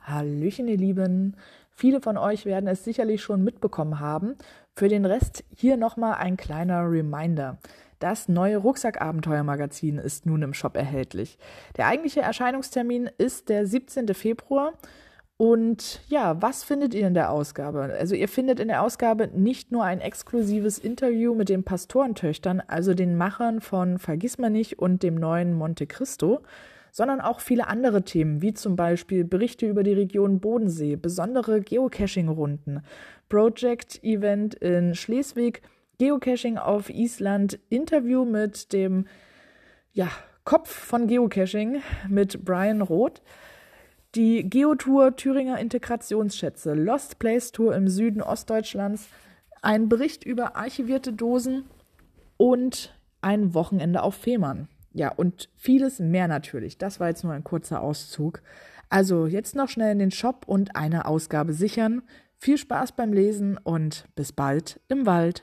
Hallöchen, ihr Lieben. Viele von euch werden es sicherlich schon mitbekommen haben. Für den Rest hier nochmal ein kleiner Reminder. Das neue Rucksackabenteuer-Magazin ist nun im Shop erhältlich. Der eigentliche Erscheinungstermin ist der 17. Februar. Und ja, was findet ihr in der Ausgabe? Also ihr findet in der Ausgabe nicht nur ein exklusives Interview mit den Pastorentöchtern, also den Machern von Vergissmeinnicht und dem neuen Monte Cristo, sondern auch viele andere Themen, wie zum Beispiel Berichte über die Region Bodensee, besondere Geocaching-Runden, Project-Event in Schleswig, Geocaching auf Island, Interview mit dem ja, Kopf von Geocaching, mit Brian Roth, die Geotour Thüringer Integrationsschätze, Lost Place Tour im Süden Ostdeutschlands, ein Bericht über archivierte Dosen und ein Wochenende auf Fehmarn. Ja, und vieles mehr natürlich. Das war jetzt nur ein kurzer Auszug. Also jetzt noch schnell in den Shop und eine Ausgabe sichern. Viel Spaß beim Lesen und bis bald im Wald.